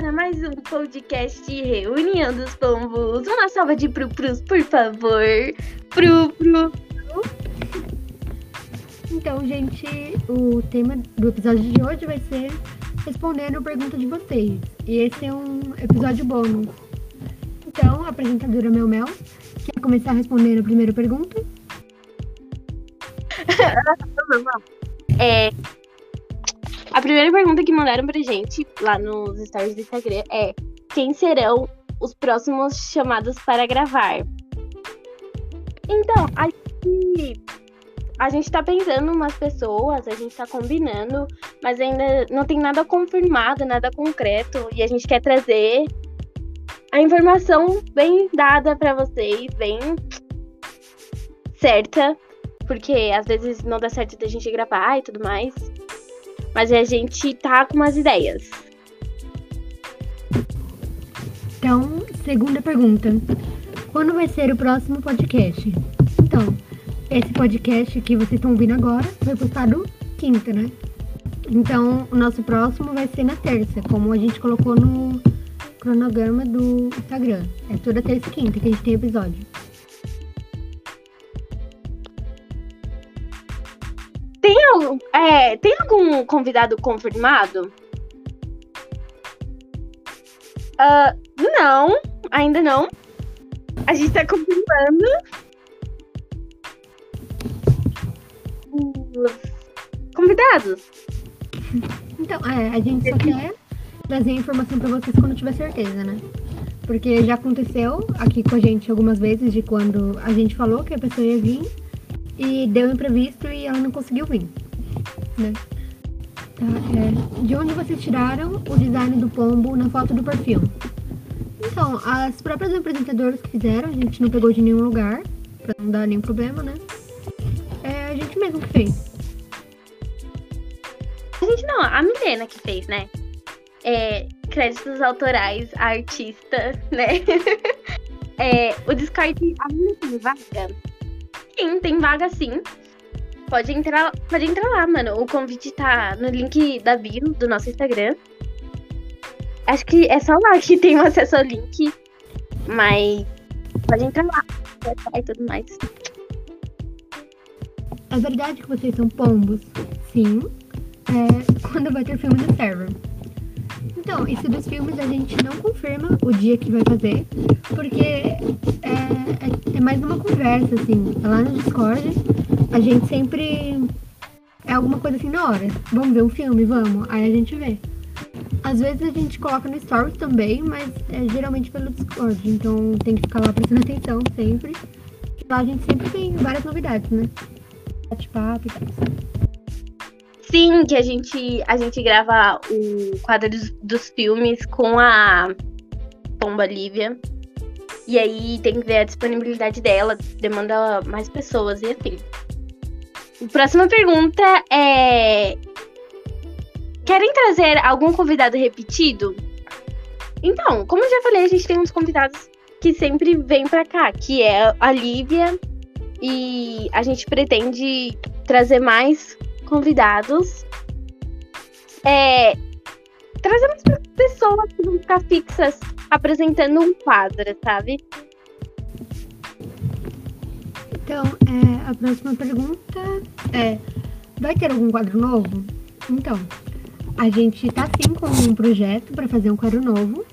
para mais um podcast Reunião dos Pombos. Uma salva de pru-prus, por favor. Pru-pru. Então, gente, o tema do episódio de hoje vai ser respondendo a pergunta de vocês. E esse é um episódio bônus. Então, a apresentadora Mel Mel quer começar respondendo a primeira pergunta? É, a primeira pergunta que mandaram pra gente lá nos stories do Instagram é: quem serão os próximos chamados para gravar? Então, a gente, a gente tá pensando umas pessoas, a gente tá combinando, mas ainda não tem nada confirmado, nada concreto, e a gente quer trazer a informação bem dada para vocês, bem certa, porque às vezes não dá certo da gente gravar e tudo mais. Mas a gente tá com umas ideias. Então, segunda pergunta. Quando vai ser o próximo podcast? Então, esse podcast que vocês estão ouvindo agora foi postado quinta, né? Então, o nosso próximo vai ser na terça, como a gente colocou no cronograma do Instagram. É toda terça e quinta que a gente tem episódio. Tem é, tem algum convidado confirmado? Uh, não, ainda não. A gente tá confirmando. Os convidados. Então, é, a gente só quer trazer informação pra vocês quando tiver certeza, né? Porque já aconteceu aqui com a gente algumas vezes de quando a gente falou que a pessoa ia vir e deu imprevisto e ela não conseguiu vir, né? Tá, é, de onde vocês tiraram o design do pombo na foto do perfil? Então, as próprias apresentadoras que fizeram, a gente não pegou de nenhum lugar, pra não dar nenhum problema, né? É a gente mesmo que fez. A gente não, a Milena que fez, né? É, créditos autorais, artista, né? é, o Discord, a tem vaga? Sim, tem vaga sim. Pode entrar, pode entrar lá, mano. O convite tá no link da bio do nosso Instagram. Acho que é só lá que tem acesso ao link. Mas pode entrar lá. E tudo mais. É verdade que vocês são pombos? Sim. É, quando vai ter filme no server? Então, isso dos filmes a gente não confirma o dia que vai fazer, porque é, é, é mais uma conversa, assim. Lá no Discord, a gente sempre. É alguma coisa assim na hora. Vamos ver um filme? Vamos. Aí a gente vê. Às vezes a gente coloca no Stories também, mas é geralmente pelo Discord. Então tem que ficar lá prestando atenção sempre. Lá a gente sempre tem várias novidades, né? Bate-papo e tal. Sim, que a gente, a gente grava o quadro dos, dos filmes com a Pomba Lívia. E aí tem que ver a disponibilidade dela, demanda mais pessoas e assim. Próxima pergunta é. Querem trazer algum convidado repetido? Então, como eu já falei, a gente tem uns convidados que sempre vêm pra cá, que é a Lívia. E a gente pretende trazer mais convidados. É, trazer mais pessoas que vão ficar fixas apresentando um quadro, sabe? Então, é, a próxima pergunta é: vai ter algum quadro novo? Então, a gente tá sim com um projeto para fazer um quadro novo,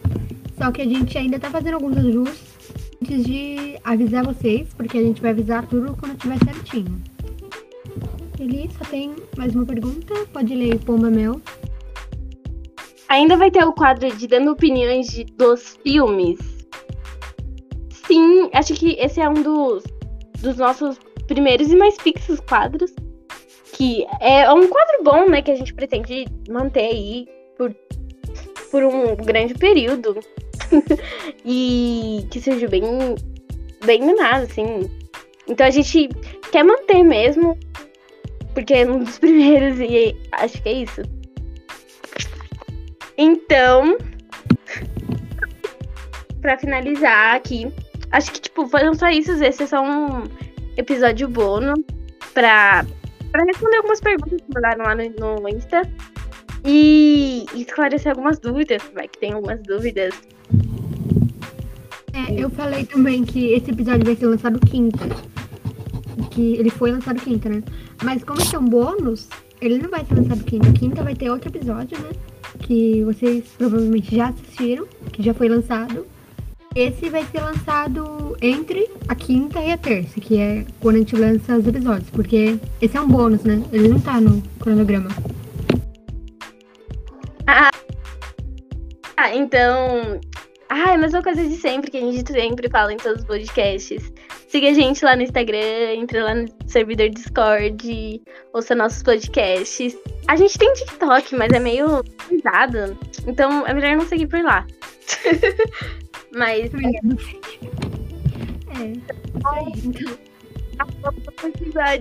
só que a gente ainda tá fazendo alguns ajustes antes de avisar vocês, porque a gente vai avisar tudo quando tiver certinho. Ele só tem mais uma pergunta, pode ler Pomba Mel. Ainda vai ter o quadro de dando opiniões de, dos filmes? Sim, acho que esse é um dos, dos nossos primeiros e mais fixos quadros. Que é um quadro bom, né? Que a gente pretende manter aí por, por um grande período. e que seja bem, bem mimado, assim. Então a gente quer manter mesmo. Porque é um dos primeiros e acho que é isso. Então, para finalizar aqui, acho que tipo, foram só isso, esse é só um episódio bônus pra, pra responder algumas perguntas que mandaram lá no, no Insta. e esclarecer algumas dúvidas, vai que tem algumas dúvidas. É, eu falei também que esse episódio vai ser lançado quinta. Que ele foi lançado quinta, né? Mas como esse é um bônus, ele não vai ser lançado quinta. Quinta vai ter outro episódio, né? Que vocês provavelmente já assistiram, que já foi lançado. Esse vai ser lançado entre a quinta e a terça, que é quando a gente lança os episódios. Porque esse é um bônus, né? Ele não tá no cronograma. Ah, então. Ah, é a mesma coisa de sempre, que a gente sempre fala em todos os podcasts. Siga a gente lá no Instagram, entre lá no servidor Discord, ouça nossos podcasts. A gente tem TikTok, mas é meio pesado. Então é melhor não seguir por lá. mas. É. Aí, então. Acabou a